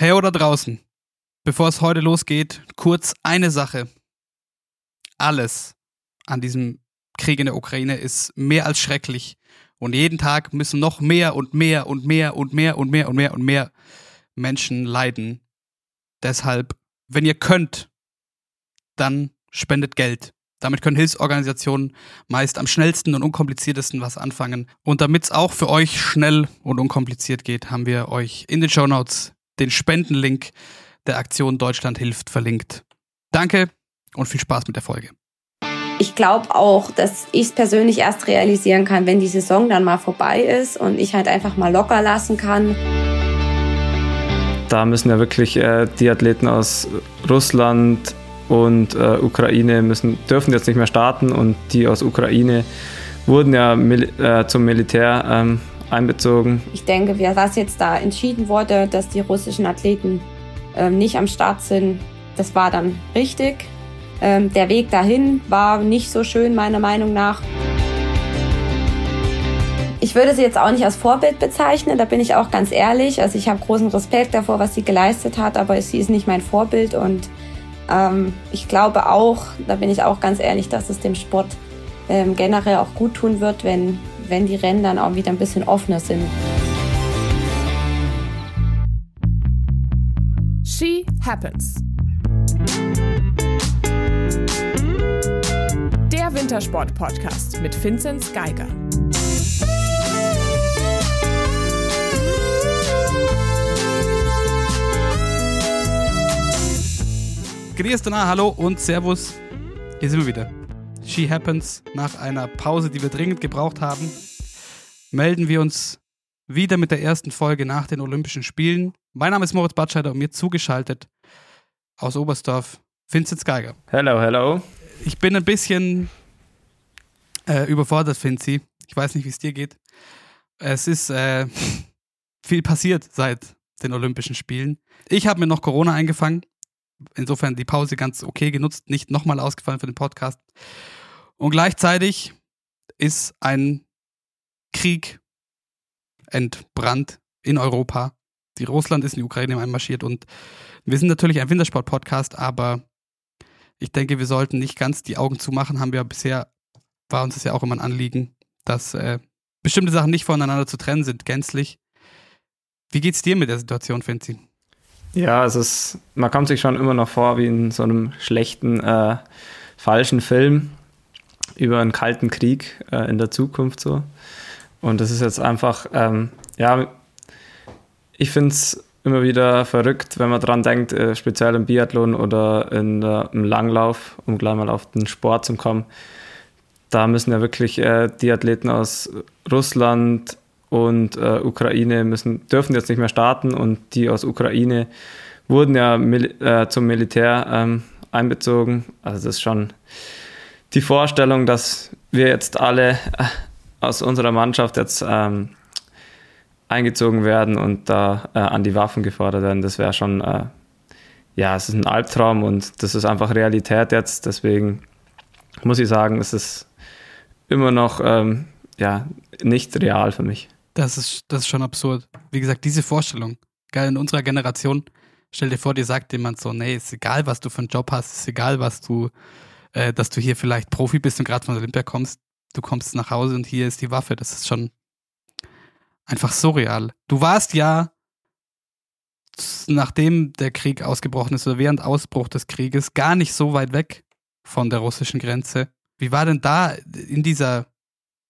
Hey oder draußen, bevor es heute losgeht, kurz eine Sache. Alles an diesem Krieg in der Ukraine ist mehr als schrecklich. Und jeden Tag müssen noch mehr und mehr und mehr und mehr und mehr und mehr und mehr Menschen leiden. Deshalb, wenn ihr könnt, dann spendet Geld. Damit können Hilfsorganisationen meist am schnellsten und unkompliziertesten was anfangen. Und damit es auch für euch schnell und unkompliziert geht, haben wir euch in den Show Notes den Spendenlink der Aktion Deutschland hilft verlinkt. Danke und viel Spaß mit der Folge. Ich glaube auch, dass ich es persönlich erst realisieren kann, wenn die Saison dann mal vorbei ist und ich halt einfach mal locker lassen kann. Da müssen ja wirklich äh, die Athleten aus Russland und äh, Ukraine müssen, dürfen jetzt nicht mehr starten und die aus Ukraine wurden ja mil äh, zum Militär ähm, einbezogen. Ich denke, was jetzt da entschieden wurde, dass die russischen Athleten ähm, nicht am Start sind, das war dann richtig. Ähm, der Weg dahin war nicht so schön, meiner Meinung nach. Ich würde sie jetzt auch nicht als Vorbild bezeichnen, da bin ich auch ganz ehrlich. Also ich habe großen Respekt davor, was sie geleistet hat, aber sie ist nicht mein Vorbild und ähm, ich glaube auch, da bin ich auch ganz ehrlich, dass es dem Sport ähm, generell auch gut tun wird, wenn wenn die Rennen dann auch wieder ein bisschen offener sind. She Happens. Der Wintersport-Podcast mit Vinzenz Geiger. Grüß hallo und Servus. Hier sind wir wieder. She Happens, nach einer Pause, die wir dringend gebraucht haben, melden wir uns wieder mit der ersten Folge nach den Olympischen Spielen. Mein Name ist Moritz Batscheider und mir zugeschaltet aus Oberstdorf Vincent Geiger. Hello, hello. Ich bin ein bisschen äh, überfordert, Vinci. Ich weiß nicht, wie es dir geht. Es ist äh, viel passiert seit den Olympischen Spielen. Ich habe mir noch Corona eingefangen. Insofern die Pause ganz okay genutzt, nicht nochmal ausgefallen für den Podcast. Und gleichzeitig ist ein Krieg entbrannt in Europa. Die Russland ist in die Ukraine einmarschiert und wir sind natürlich ein Wintersport-Podcast, aber ich denke, wir sollten nicht ganz die Augen zumachen. Haben wir bisher, war uns das ja auch immer ein Anliegen, dass äh, bestimmte Sachen nicht voneinander zu trennen sind, gänzlich. Wie geht's dir mit der Situation, Finzi? Ja, es ist, man kommt sich schon immer noch vor wie in so einem schlechten, äh, falschen Film über einen kalten Krieg äh, in der Zukunft so. Und das ist jetzt einfach, ähm, ja, ich finde es immer wieder verrückt, wenn man dran denkt, äh, speziell im Biathlon oder in, äh, im Langlauf, um gleich mal auf den Sport zu kommen. Da müssen ja wirklich äh, die Athleten aus Russland und äh, Ukraine müssen, dürfen jetzt nicht mehr starten und die aus Ukraine wurden ja mil äh, zum Militär ähm, einbezogen. Also das ist schon die Vorstellung, dass wir jetzt alle äh, aus unserer Mannschaft jetzt ähm, eingezogen werden und da äh, an die Waffen gefordert werden, das wäre schon, äh, ja, es ist ein Albtraum und das ist einfach Realität jetzt. Deswegen muss ich sagen, es ist immer noch ähm, ja, nicht real für mich. Das ist, das ist schon absurd. Wie gesagt, diese Vorstellung, geil, in unserer Generation, stell dir vor, dir sagt jemand so, nee, ist egal, was du für einen Job hast, ist egal, was du äh, dass du hier vielleicht Profi bist und gerade von Olympia kommst. Du kommst nach Hause und hier ist die Waffe. Das ist schon einfach surreal. Du warst ja, nachdem der Krieg ausgebrochen ist oder während Ausbruch des Krieges, gar nicht so weit weg von der russischen Grenze. Wie war denn da in dieser,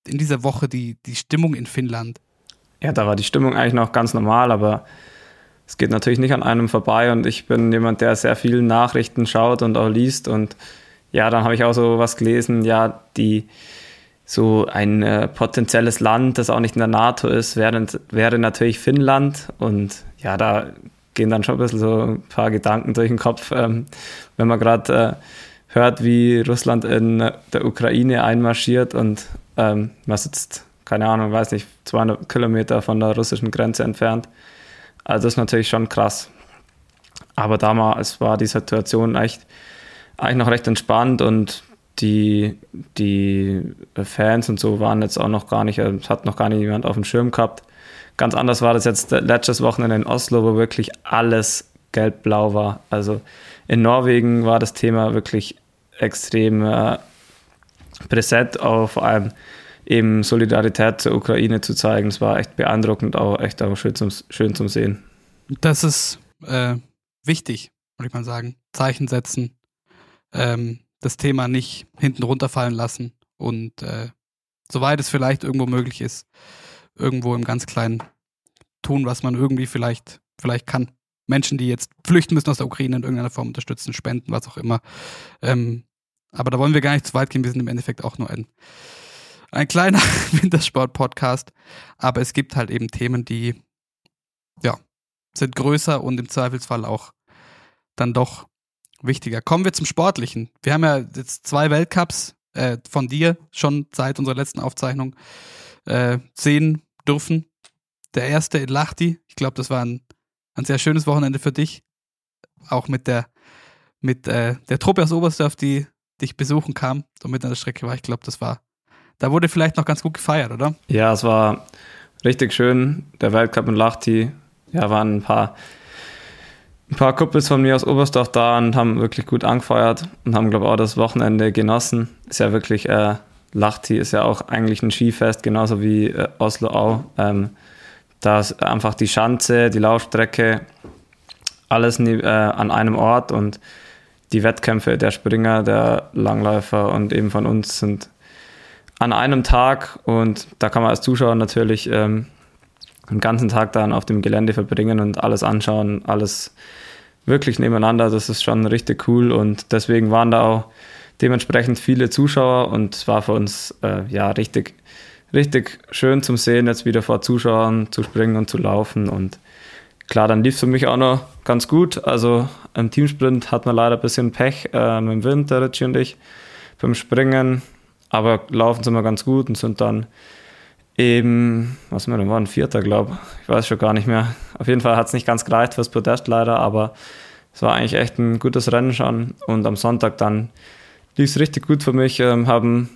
in dieser Woche die, die Stimmung in Finnland? Ja, da war die Stimmung eigentlich noch ganz normal, aber es geht natürlich nicht an einem vorbei und ich bin jemand, der sehr viele Nachrichten schaut und auch liest und ja, dann habe ich auch so was gelesen, ja, die so ein äh, potenzielles Land, das auch nicht in der NATO ist, wäre, wäre natürlich Finnland. Und ja, da gehen dann schon ein bisschen so ein paar Gedanken durch den Kopf, ähm, wenn man gerade äh, hört, wie Russland in der Ukraine einmarschiert und ähm, man sitzt, keine Ahnung, weiß nicht, 200 Kilometer von der russischen Grenze entfernt. Also das ist natürlich schon krass. Aber damals war die Situation echt eigentlich noch recht entspannt und die, die Fans und so waren jetzt auch noch gar nicht, es hat noch gar nicht jemand auf dem Schirm gehabt. Ganz anders war das jetzt letztes Wochenende in Oslo, wo wirklich alles gelb-blau war. Also in Norwegen war das Thema wirklich extrem äh, präsent, auch vor allem eben Solidarität zur Ukraine zu zeigen. Es war echt beeindruckend, auch echt auch schön zum, schön zum Sehen. Das ist äh, wichtig, würde ich mal sagen. Zeichen setzen, ähm, das Thema nicht hinten runterfallen lassen und äh, soweit es vielleicht irgendwo möglich ist, irgendwo im ganz Kleinen tun, was man irgendwie vielleicht, vielleicht kann. Menschen, die jetzt flüchten müssen aus der Ukraine in irgendeiner Form unterstützen, spenden, was auch immer. Ähm, aber da wollen wir gar nicht zu weit gehen. Wir sind im Endeffekt auch nur ein, ein kleiner Wintersport-Podcast. Aber es gibt halt eben Themen, die, ja, sind größer und im Zweifelsfall auch dann doch wichtiger. Kommen wir zum Sportlichen. Wir haben ja jetzt zwei Weltcups äh, von dir schon seit unserer letzten Aufzeichnung äh, sehen dürfen. Der erste in Lahti. Ich glaube, das war ein, ein sehr schönes Wochenende für dich. Auch mit der mit äh, der Truppe aus Oberstdorf, die dich besuchen kam und mit an der Strecke war. Ich glaube, das war, da wurde vielleicht noch ganz gut gefeiert, oder? Ja, es war richtig schön. Der Weltcup in Lahti, ja, waren ein paar, ein paar Kuppels von mir aus Oberstdorf da und haben wirklich gut angefeuert und haben, glaube ich, auch das Wochenende genossen. Ist ja wirklich, äh, Lahti ist ja auch eigentlich ein Skifest, genauso wie äh, Oslo auch. Ähm, da ist einfach die Schanze, die Laufstrecke, alles äh, an einem Ort und die Wettkämpfe der Springer, der Langläufer und eben von uns sind an einem Tag und da kann man als Zuschauer natürlich ähm, den ganzen Tag dann auf dem Gelände verbringen und alles anschauen, alles wirklich nebeneinander. Das ist schon richtig cool und deswegen waren da auch dementsprechend viele Zuschauer und es war für uns äh, ja richtig, richtig schön zum Sehen, jetzt wieder vor Zuschauern zu springen und zu laufen und klar, dann lief es für mich auch noch ganz gut. Also im Teamsprint hat man leider ein bisschen Pech äh, mit dem Wind, der Ritchie und ich, beim Springen. Aber laufen sind wir ganz gut und sind dann eben, was wir denn waren, Vierter, glaube ich. Ich weiß schon gar nicht mehr. Auf jeden Fall hat es nicht ganz gereicht fürs Podest leider, aber es war eigentlich echt ein gutes Rennen schon. Und am Sonntag dann lief es richtig gut für mich, ähm, haben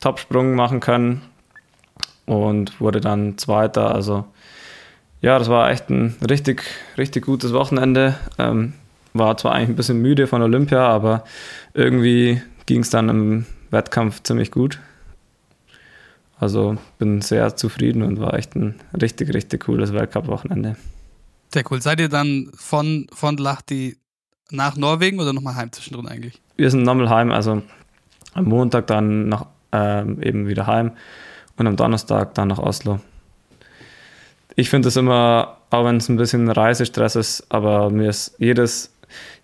Top-Sprung machen können und wurde dann Zweiter. Also ja, das war echt ein richtig, richtig gutes Wochenende. Ähm, war zwar eigentlich ein bisschen müde von Olympia, aber irgendwie ging es dann im Wettkampf ziemlich gut. Also bin sehr zufrieden und war echt ein richtig, richtig cooles Weltcup-Wochenende. Sehr cool. Seid ihr dann von, von Lahti nach Norwegen oder nochmal heim zwischendrin eigentlich? Wir sind nochmal heim, also am Montag dann nach, ähm, eben wieder heim und am Donnerstag dann nach Oslo ich finde es immer, auch wenn es ein bisschen Reisestress ist, aber mir ist jedes,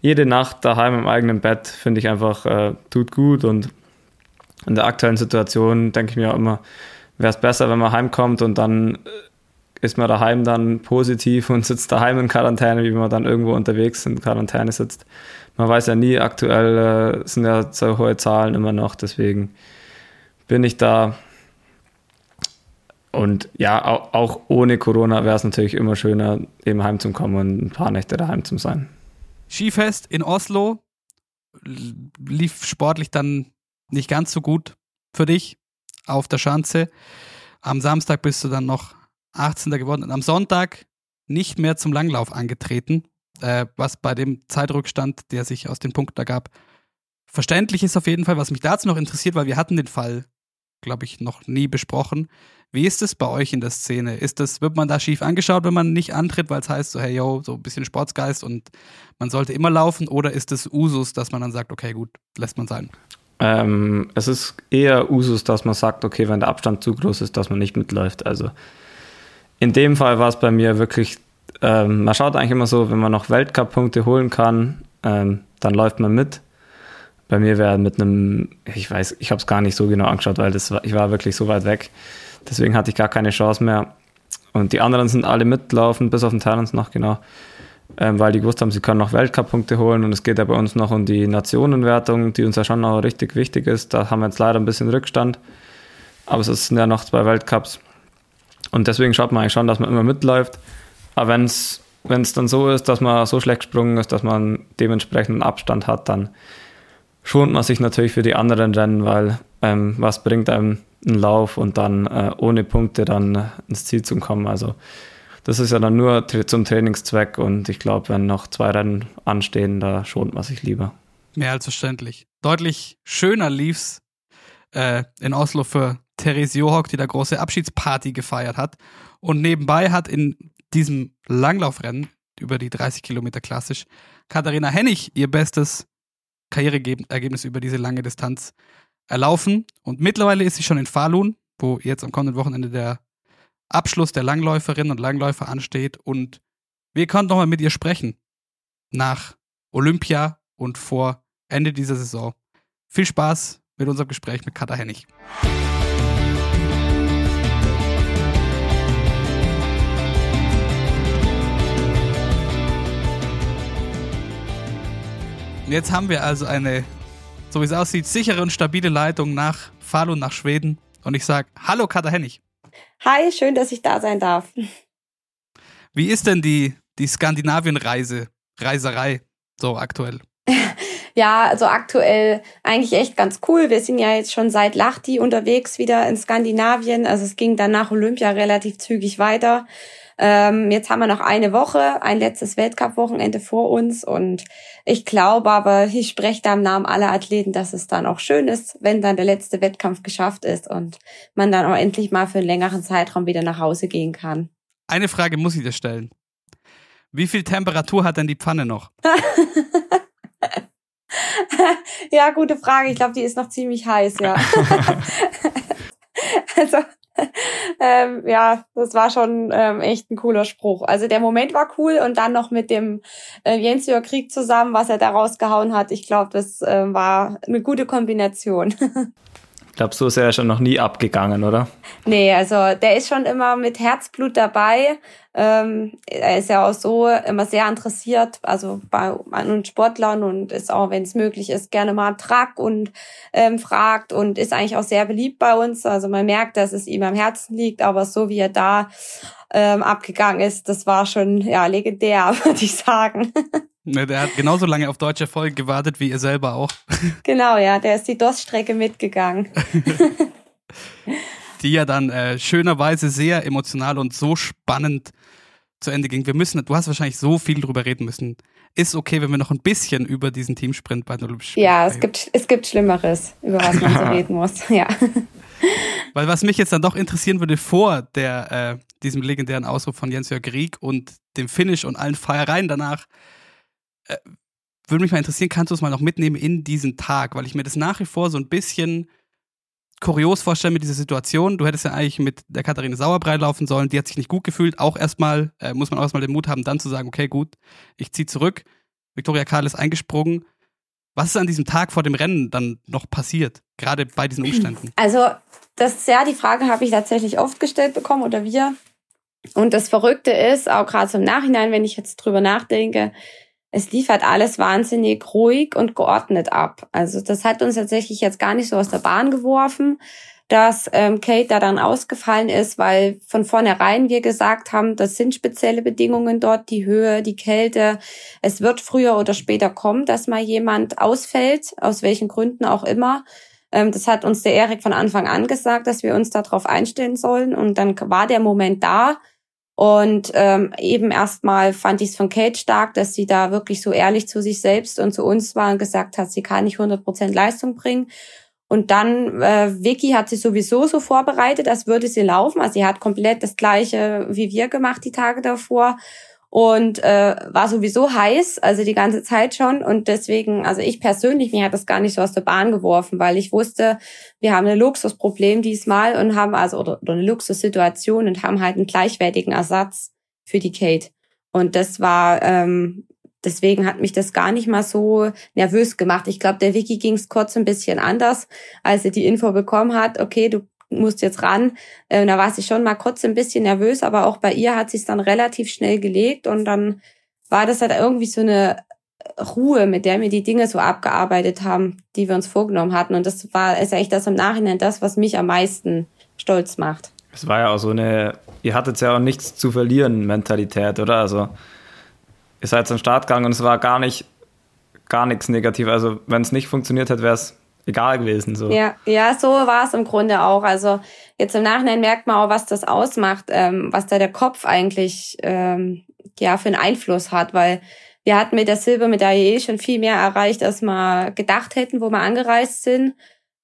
jede Nacht daheim im eigenen Bett, finde ich einfach, äh, tut gut und in der aktuellen Situation denke ich mir auch immer, wäre es besser, wenn man heimkommt und dann äh, ist man daheim dann positiv und sitzt daheim in Quarantäne, wie man dann irgendwo unterwegs in Quarantäne sitzt. Man weiß ja nie, aktuell äh, sind ja so hohe Zahlen immer noch, deswegen bin ich da und ja, auch ohne Corona wäre es natürlich immer schöner, eben heimzukommen und ein paar Nächte daheim zu sein. Skifest in Oslo lief sportlich dann nicht ganz so gut für dich auf der Schanze. Am Samstag bist du dann noch 18. geworden und am Sonntag nicht mehr zum Langlauf angetreten, äh, was bei dem Zeitrückstand, der sich aus den Punkten ergab, verständlich ist auf jeden Fall. Was mich dazu noch interessiert, weil wir hatten den Fall, glaube ich, noch nie besprochen. Wie ist es bei euch in der Szene? Ist das, wird man da schief angeschaut, wenn man nicht antritt, weil es heißt so, hey yo, so ein bisschen Sportsgeist und man sollte immer laufen? Oder ist es Usus, dass man dann sagt, okay, gut, lässt man sein? Ähm, es ist eher Usus, dass man sagt, okay, wenn der Abstand zu groß ist, dass man nicht mitläuft. Also in dem Fall war es bei mir wirklich, ähm, man schaut eigentlich immer so, wenn man noch Weltcup-Punkte holen kann, ähm, dann läuft man mit. Bei mir wäre mit einem, ich weiß, ich habe es gar nicht so genau angeschaut, weil das ich war wirklich so weit weg. Deswegen hatte ich gar keine Chance mehr. Und die anderen sind alle mitlaufen, bis auf den Talents noch, genau. Ähm, weil die gewusst haben, sie können noch Weltcup-Punkte holen und es geht ja bei uns noch um die Nationenwertung, die uns ja schon noch richtig wichtig ist. Da haben wir jetzt leider ein bisschen Rückstand. Aber es sind ja noch zwei Weltcups. Und deswegen schaut man eigentlich schon, dass man immer mitläuft. Aber wenn es dann so ist, dass man so schlecht gesprungen ist, dass man dementsprechenden Abstand hat, dann schont man sich natürlich für die anderen Rennen, weil ähm, was bringt einem einen Lauf und dann äh, ohne Punkte dann ins Ziel zu kommen. Also das ist ja dann nur zum Trainingszweck und ich glaube, wenn noch zwei Rennen anstehen, da schont man sich lieber. Mehr als verständlich. Deutlich schöner lief's äh, in Oslo für Therese Johock, die da große Abschiedsparty gefeiert hat. Und nebenbei hat in diesem Langlaufrennen über die 30 Kilometer klassisch Katharina Hennig ihr bestes Karriereergebnis über diese lange Distanz erlaufen. Und mittlerweile ist sie schon in Falun, wo jetzt am kommenden Wochenende der Abschluss der Langläuferinnen und Langläufer ansteht. Und wir konnten nochmal mit ihr sprechen. Nach Olympia und vor Ende dieser Saison. Viel Spaß mit unserem Gespräch mit Katha Hennig. Jetzt haben wir also eine, so wie es aussieht, sichere und stabile Leitung nach Falun, nach Schweden. Und ich sage, hallo Katha Hennig. Hi, schön, dass ich da sein darf. Wie ist denn die, die Skandinavien-Reise, Reiserei so aktuell? ja, also aktuell eigentlich echt ganz cool. Wir sind ja jetzt schon seit Lahti unterwegs wieder in Skandinavien. Also es ging dann nach Olympia relativ zügig weiter. Ähm, jetzt haben wir noch eine Woche, ein letztes Weltcup-Wochenende vor uns und ich glaube aber, ich spreche da im Namen aller Athleten, dass es dann auch schön ist, wenn dann der letzte Wettkampf geschafft ist und man dann auch endlich mal für einen längeren Zeitraum wieder nach Hause gehen kann. Eine Frage muss ich dir stellen. Wie viel Temperatur hat denn die Pfanne noch? ja, gute Frage. Ich glaube, die ist noch ziemlich heiß, ja. also ähm, ja, das war schon ähm, echt ein cooler Spruch. Also der Moment war cool und dann noch mit dem äh, Jens Jörg Krieg zusammen, was er da rausgehauen hat. Ich glaube, das äh, war eine gute Kombination. Ich glaube, so ist er ja schon noch nie abgegangen, oder? Nee, also der ist schon immer mit Herzblut dabei. Ähm, er ist ja auch so immer sehr interessiert, also bei an Sportlern und ist auch, wenn es möglich ist, gerne mal Track und ähm, fragt und ist eigentlich auch sehr beliebt bei uns. Also man merkt, dass es ihm am Herzen liegt, aber so wie er da ähm, abgegangen ist, das war schon ja legendär, würde ich sagen. Ne, der hat genauso lange auf deutsche Folge gewartet wie ihr selber auch. Genau, ja, der ist die DOS-Strecke mitgegangen. die ja dann äh, schönerweise sehr emotional und so spannend zu Ende ging. Wir müssen, du hast wahrscheinlich so viel drüber reden müssen. Ist okay, wenn wir noch ein bisschen über diesen Teamsprint bei den Olympischen Spielen Ja, es gibt, es gibt Schlimmeres, über was man so reden muss. Ja. Weil was mich jetzt dann doch interessieren würde vor der, äh, diesem legendären Ausruf von Jens-Jörg Rieck und dem Finish und allen Feiereien danach, äh, würde mich mal interessieren, kannst du es mal noch mitnehmen in diesen Tag, weil ich mir das nach wie vor so ein bisschen kurios vorstelle mit dieser Situation. Du hättest ja eigentlich mit der Katharina Sauerbrei laufen sollen, die hat sich nicht gut gefühlt. Auch erstmal, äh, muss man auch erstmal den Mut haben, dann zu sagen, okay, gut, ich ziehe zurück. Viktoria Karl ist eingesprungen. Was ist an diesem Tag vor dem Rennen dann noch passiert, gerade bei diesen Umständen? Also, das ist ja die Frage, habe ich tatsächlich oft gestellt bekommen oder wir. Und das Verrückte ist, auch gerade so im Nachhinein, wenn ich jetzt drüber nachdenke, es lief halt alles wahnsinnig ruhig und geordnet ab. Also das hat uns tatsächlich jetzt gar nicht so aus der Bahn geworfen, dass ähm, Kate da dann ausgefallen ist, weil von vornherein wir gesagt haben, das sind spezielle Bedingungen dort, die Höhe, die Kälte. Es wird früher oder später kommen, dass mal jemand ausfällt, aus welchen Gründen auch immer. Ähm, das hat uns der Erik von Anfang an gesagt, dass wir uns darauf einstellen sollen. Und dann war der Moment da und ähm, eben erstmal fand ich es von Kate stark, dass sie da wirklich so ehrlich zu sich selbst und zu uns war und gesagt hat, sie kann nicht 100% Leistung bringen. Und dann, äh, Vicky hat sich sowieso so vorbereitet, als würde sie laufen. Also sie hat komplett das gleiche wie wir gemacht die Tage davor und äh, war sowieso heiß, also die ganze Zeit schon. Und deswegen, also ich persönlich, mir hat das gar nicht so aus der Bahn geworfen, weil ich wusste, wir haben ein Luxusproblem diesmal und haben also oder, oder eine Luxussituation und haben halt einen gleichwertigen Ersatz für die Kate. Und das war ähm, deswegen hat mich das gar nicht mal so nervös gemacht. Ich glaube, der Vicky ging es kurz ein bisschen anders, als er die Info bekommen hat, okay, du musst jetzt ran. Äh, da war sie schon mal kurz ein bisschen nervös, aber auch bei ihr hat sie es dann relativ schnell gelegt und dann war das halt irgendwie so eine Ruhe, mit der wir die Dinge so abgearbeitet haben, die wir uns vorgenommen hatten. Und das war ist eigentlich das im Nachhinein das, was mich am meisten stolz macht. Es war ja auch so eine, ihr hattet ja auch nichts zu verlieren Mentalität, oder? Also ihr seid zum Start gegangen und es war gar nicht, gar nichts negativ. Also wenn es nicht funktioniert hätte, wäre es egal gewesen. So. Ja, ja, so war es im Grunde auch. Also jetzt im Nachhinein merkt man auch, was das ausmacht, ähm, was da der Kopf eigentlich ähm, ja für einen Einfluss hat, weil wir hatten mit der Silbermedaille eh schon viel mehr erreicht, als wir gedacht hätten, wo wir angereist sind.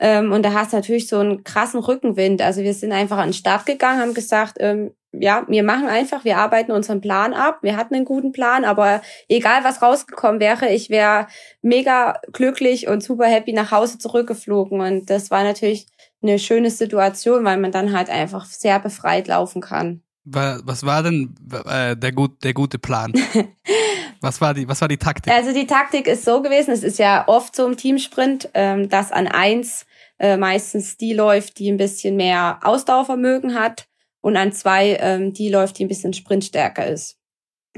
Ähm, und da hast du natürlich so einen krassen Rückenwind. Also wir sind einfach an den Start gegangen, haben gesagt, ähm, ja, wir machen einfach, wir arbeiten unseren Plan ab. Wir hatten einen guten Plan, aber egal was rausgekommen wäre, ich wäre mega glücklich und super happy nach Hause zurückgeflogen. Und das war natürlich eine schöne Situation, weil man dann halt einfach sehr befreit laufen kann. Was war denn äh, der, gut, der gute Plan? was, war die, was war die Taktik? Also die Taktik ist so gewesen, es ist ja oft so im Teamsprint, ähm, dass an eins äh, meistens die läuft, die ein bisschen mehr Ausdauervermögen hat und an zwei ähm, die läuft, die ein bisschen sprintstärker ist.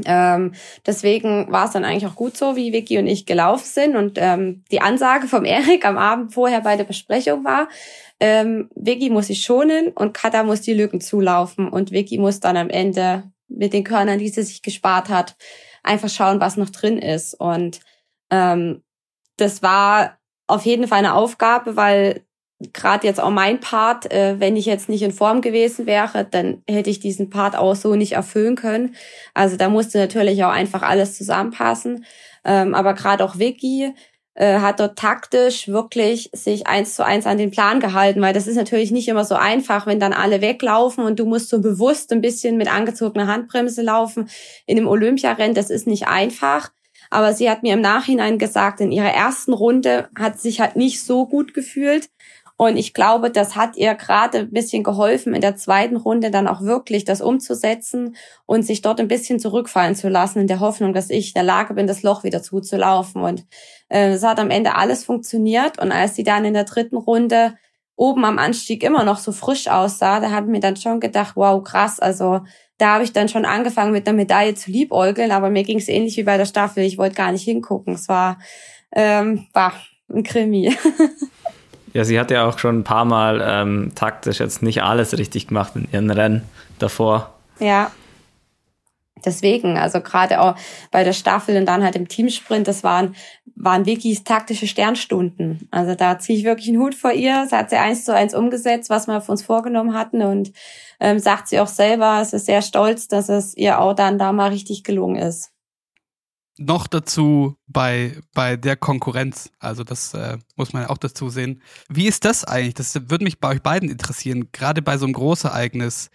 Ähm, deswegen war es dann eigentlich auch gut so, wie Vicky und ich gelaufen sind. Und ähm, die Ansage vom Erik am Abend vorher bei der Besprechung war, ähm, Vicky muss sich schonen und Kata muss die Lücken zulaufen. Und Vicky muss dann am Ende mit den Körnern, die sie sich gespart hat, einfach schauen, was noch drin ist. Und ähm, das war auf jeden Fall eine Aufgabe, weil gerade jetzt auch mein Part, äh, wenn ich jetzt nicht in Form gewesen wäre, dann hätte ich diesen Part auch so nicht erfüllen können. Also da musste natürlich auch einfach alles zusammenpassen. Ähm, aber gerade auch Vicky äh, hat dort taktisch wirklich sich eins zu eins an den Plan gehalten, weil das ist natürlich nicht immer so einfach, wenn dann alle weglaufen und du musst so bewusst ein bisschen mit angezogener Handbremse laufen in dem Olympiarennen. Das ist nicht einfach. Aber sie hat mir im Nachhinein gesagt, in ihrer ersten Runde hat sich halt nicht so gut gefühlt. Und ich glaube, das hat ihr gerade ein bisschen geholfen, in der zweiten Runde dann auch wirklich das umzusetzen und sich dort ein bisschen zurückfallen zu lassen, in der Hoffnung, dass ich in der Lage bin, das Loch wieder zuzulaufen. Und äh, es hat am Ende alles funktioniert. Und als sie dann in der dritten Runde oben am Anstieg immer noch so frisch aussah, da habe ich mir dann schon gedacht, wow, krass, also da habe ich dann schon angefangen mit einer Medaille zu liebäugeln, aber mir ging es ähnlich wie bei der Staffel. Ich wollte gar nicht hingucken. Es war, ähm, war ein Krimi. Ja, sie hat ja auch schon ein paar Mal ähm, taktisch jetzt nicht alles richtig gemacht in ihren Rennen davor. Ja. Deswegen, also gerade auch bei der Staffel und dann halt im Teamsprint, das waren, waren Vickys taktische Sternstunden. Also da ziehe ich wirklich einen Hut vor ihr. Sie hat sie eins zu eins umgesetzt, was wir uns vorgenommen hatten und ähm, sagt sie auch selber, es ist sehr stolz, dass es ihr auch dann da mal richtig gelungen ist noch dazu bei, bei der Konkurrenz. Also das äh, muss man ja auch dazu sehen. Wie ist das eigentlich? Das würde mich bei euch beiden interessieren. Gerade bei so einem Großereignis.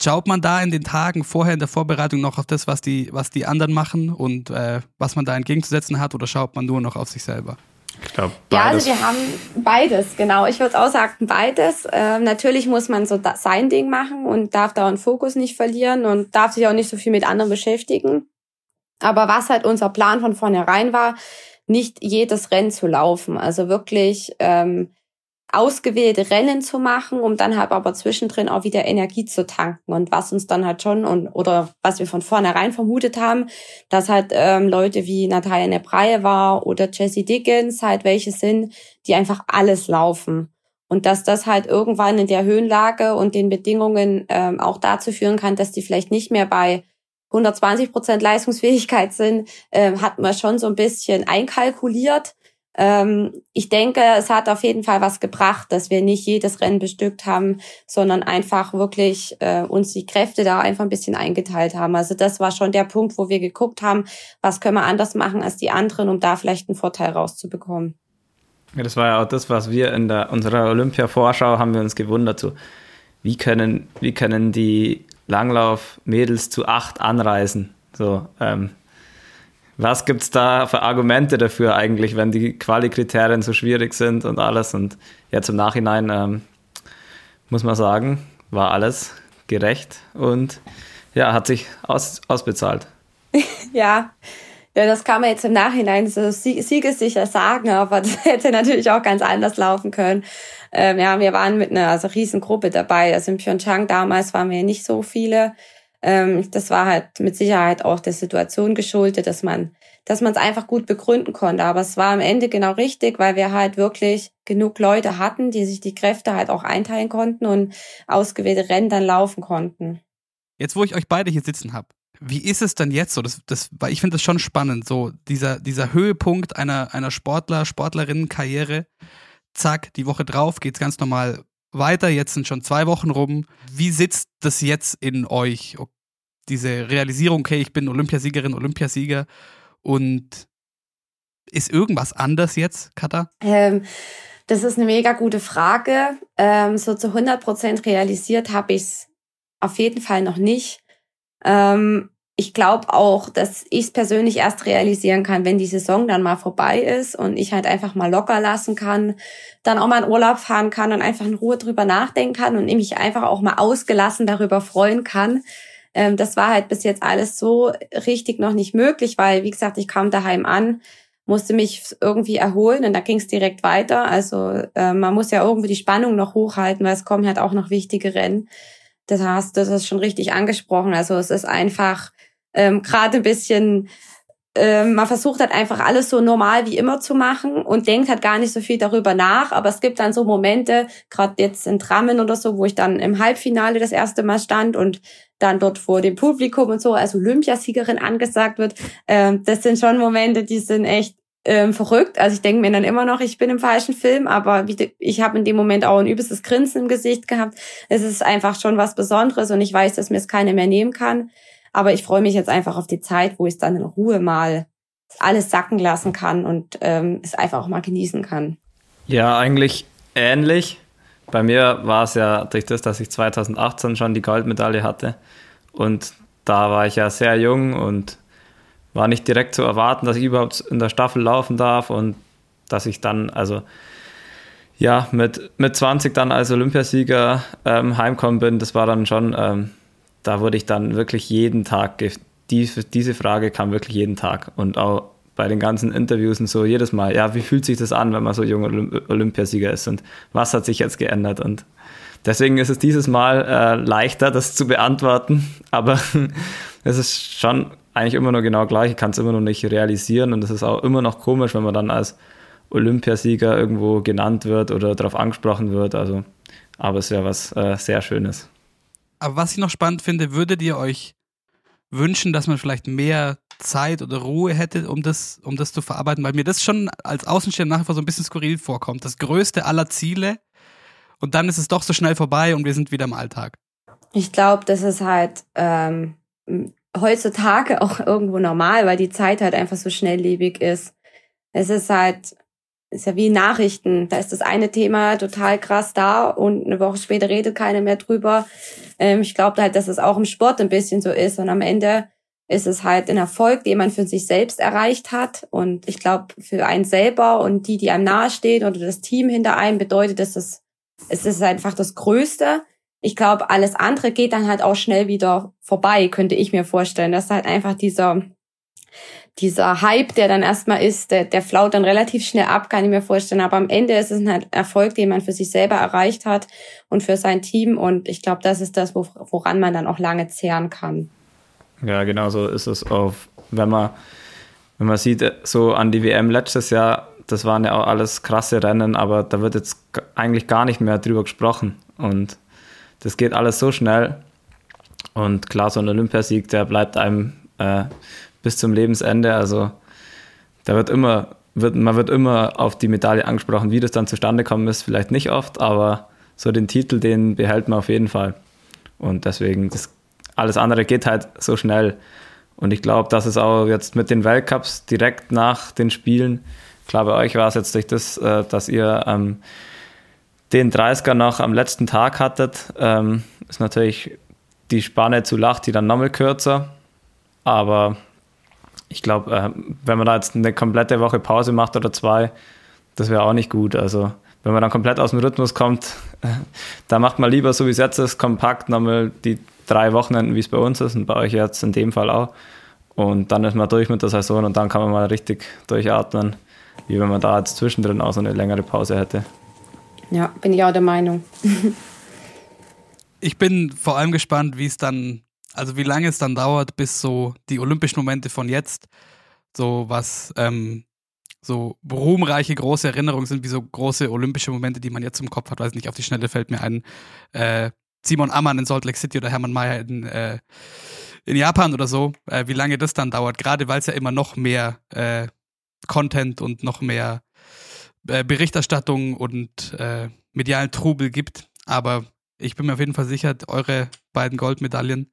Schaut man da in den Tagen vorher in der Vorbereitung noch auf das, was die, was die anderen machen und äh, was man da entgegenzusetzen hat, oder schaut man nur noch auf sich selber? Ich glaube, Ja, also wir haben beides, genau. Ich würde auch sagen, beides. Ähm, natürlich muss man so sein Ding machen und darf da einen Fokus nicht verlieren und darf sich auch nicht so viel mit anderen beschäftigen. Aber was halt unser Plan von vornherein war, nicht jedes Rennen zu laufen. Also wirklich ähm, ausgewählte Rennen zu machen, um dann halt aber zwischendrin auch wieder Energie zu tanken. Und was uns dann halt schon und oder was wir von vornherein vermutet haben, dass halt ähm, Leute wie Natalia Nebraje war oder Jessie Dickens halt welche sind, die einfach alles laufen. Und dass das halt irgendwann in der Höhenlage und den Bedingungen ähm, auch dazu führen kann, dass die vielleicht nicht mehr bei 120 Prozent Leistungsfähigkeit sind, äh, hat man schon so ein bisschen einkalkuliert. Ähm, ich denke, es hat auf jeden Fall was gebracht, dass wir nicht jedes Rennen bestückt haben, sondern einfach wirklich äh, uns die Kräfte da einfach ein bisschen eingeteilt haben. Also das war schon der Punkt, wo wir geguckt haben, was können wir anders machen als die anderen, um da vielleicht einen Vorteil rauszubekommen. Ja, das war ja auch das, was wir in der, unserer Olympia-Vorschau haben wir uns gewundert, so wie können, wie können die Langlauf-Mädels zu acht anreisen. So, ähm, was gibt es da für Argumente dafür eigentlich, wenn die Quali-Kriterien so schwierig sind und alles? Und jetzt im Nachhinein ähm, muss man sagen, war alles gerecht und ja, hat sich aus, ausbezahlt. ja. Ja, das kann man jetzt im Nachhinein so siegessicher sagen, aber das hätte natürlich auch ganz anders laufen können. Ähm, ja, wir waren mit einer also Riesengruppe dabei. Also in Pyeongchang damals waren wir nicht so viele. Ähm, das war halt mit Sicherheit auch der Situation geschuldet, dass man dass man es einfach gut begründen konnte. Aber es war am Ende genau richtig, weil wir halt wirklich genug Leute hatten, die sich die Kräfte halt auch einteilen konnten und ausgewählte Rennen dann laufen konnten. Jetzt, wo ich euch beide hier sitzen habe, Wie ist es denn jetzt so? Das, das, weil ich finde das schon spannend, so dieser, dieser Höhepunkt einer, einer Sportler, Sportlerinnenkarriere. Zack, die Woche drauf geht's ganz normal weiter. Jetzt sind schon zwei Wochen rum. Wie sitzt das jetzt in euch? Diese Realisierung, okay, ich bin Olympiasiegerin, Olympiasieger und ist irgendwas anders jetzt, Katha? Ähm, das ist eine mega gute Frage. Ähm, so zu 100 Prozent realisiert habe ich es auf jeden Fall noch nicht. Ähm, ich glaube auch, dass ich es persönlich erst realisieren kann, wenn die Saison dann mal vorbei ist und ich halt einfach mal locker lassen kann, dann auch mal in Urlaub fahren kann und einfach in Ruhe drüber nachdenken kann und mich einfach auch mal ausgelassen darüber freuen kann. Ähm, das war halt bis jetzt alles so richtig noch nicht möglich, weil, wie gesagt, ich kam daheim an, musste mich irgendwie erholen und da ging es direkt weiter. Also äh, man muss ja irgendwie die Spannung noch hochhalten, weil es kommen halt auch noch wichtige Rennen. Das hast du das schon richtig angesprochen. Also es ist einfach ähm, gerade ein bisschen, ähm, man versucht halt einfach alles so normal wie immer zu machen und denkt halt gar nicht so viel darüber nach. Aber es gibt dann so Momente, gerade jetzt in Drammen oder so, wo ich dann im Halbfinale das erste Mal stand und dann dort vor dem Publikum und so als Olympiasiegerin angesagt wird. Ähm, das sind schon Momente, die sind echt ähm, verrückt. Also ich denke mir dann immer noch, ich bin im falschen Film, aber ich habe in dem Moment auch ein übelstes Grinsen im Gesicht gehabt. Es ist einfach schon was Besonderes und ich weiß, dass mir es keiner mehr nehmen kann. Aber ich freue mich jetzt einfach auf die Zeit, wo ich dann in Ruhe mal alles sacken lassen kann und ähm, es einfach auch mal genießen kann. Ja, eigentlich ähnlich. Bei mir war es ja durch das, dass ich 2018 schon die Goldmedaille hatte. Und da war ich ja sehr jung und war nicht direkt zu erwarten, dass ich überhaupt in der Staffel laufen darf und dass ich dann, also ja, mit, mit 20 dann als Olympiasieger ähm, heimkommen bin, das war dann schon, ähm, da wurde ich dann wirklich jeden Tag, die, diese Frage kam wirklich jeden Tag und auch bei den ganzen Interviews und so jedes Mal, ja, wie fühlt sich das an, wenn man so jung Olympiasieger ist und was hat sich jetzt geändert und deswegen ist es dieses Mal äh, leichter, das zu beantworten, aber es ist schon eigentlich immer noch genau gleich. Ich kann es immer noch nicht realisieren und es ist auch immer noch komisch, wenn man dann als Olympiasieger irgendwo genannt wird oder darauf angesprochen wird. Also, aber es ja was äh, sehr Schönes. Aber was ich noch spannend finde, würdet ihr euch wünschen, dass man vielleicht mehr Zeit oder Ruhe hätte, um das, um das zu verarbeiten? Weil mir das schon als Außenstehender nachher so ein bisschen skurril vorkommt. Das größte aller Ziele und dann ist es doch so schnell vorbei und wir sind wieder im Alltag. Ich glaube, das ist halt ähm, heutzutage auch irgendwo normal, weil die Zeit halt einfach so schnelllebig ist. Es ist halt, ist ja wie Nachrichten. Da ist das eine Thema total krass da und eine Woche später redet keiner mehr drüber. Ähm, ich glaube halt, dass es auch im Sport ein bisschen so ist und am Ende ist es halt ein Erfolg, den man für sich selbst erreicht hat. Und ich glaube, für einen selber und die, die einem nahestehen oder das Team hinter einem, bedeutet es, es ist einfach das Größte ich glaube, alles andere geht dann halt auch schnell wieder vorbei, könnte ich mir vorstellen. Das ist halt einfach dieser, dieser Hype, der dann erstmal ist, der, der flaut dann relativ schnell ab, kann ich mir vorstellen. Aber am Ende ist es ein halt Erfolg, den man für sich selber erreicht hat und für sein Team. Und ich glaube, das ist das, woran man dann auch lange zehren kann. Ja, genau so ist es auch, wenn man, wenn man sieht, so an die WM letztes Jahr, das waren ja auch alles krasse Rennen, aber da wird jetzt eigentlich gar nicht mehr drüber gesprochen. Und das geht alles so schnell. Und klar, so ein Olympiasieg, der bleibt einem äh, bis zum Lebensende. Also da wird immer, wird, man wird immer auf die Medaille angesprochen. Wie das dann zustande kommt, ist vielleicht nicht oft, aber so den Titel, den behält man auf jeden Fall. Und deswegen, das, alles andere geht halt so schnell. Und ich glaube, dass es auch jetzt mit den Weltcups direkt nach den Spielen, klar, bei euch war es jetzt durch das, äh, dass ihr ähm, den 30er noch am letzten Tag hattet, ähm, ist natürlich die Spanne zu Lacht, die dann nochmal kürzer. Aber ich glaube, äh, wenn man da jetzt eine komplette Woche Pause macht oder zwei, das wäre auch nicht gut. Also wenn man dann komplett aus dem Rhythmus kommt, äh, da macht man lieber so wie es jetzt ist, kompakt nochmal die drei Wochenenden, wie es bei uns ist und bei euch jetzt in dem Fall auch. Und dann ist man durch mit der Saison und dann kann man mal richtig durchatmen, wie wenn man da jetzt zwischendrin auch so eine längere Pause hätte. Ja, bin ich auch der Meinung. ich bin vor allem gespannt, wie es dann, also wie lange es dann dauert, bis so die olympischen Momente von jetzt, so was, ähm, so ruhmreiche große Erinnerungen sind, wie so große olympische Momente, die man jetzt im Kopf hat. Weiß nicht, auf die Schnelle fällt mir ein äh, Simon Ammann in Salt Lake City oder Hermann Mayer in, äh, in Japan oder so, äh, wie lange das dann dauert, gerade weil es ja immer noch mehr äh, Content und noch mehr äh, Berichterstattung und äh, medialen Trubel gibt. Aber ich bin mir auf jeden Fall sicher, eure beiden Goldmedaillen,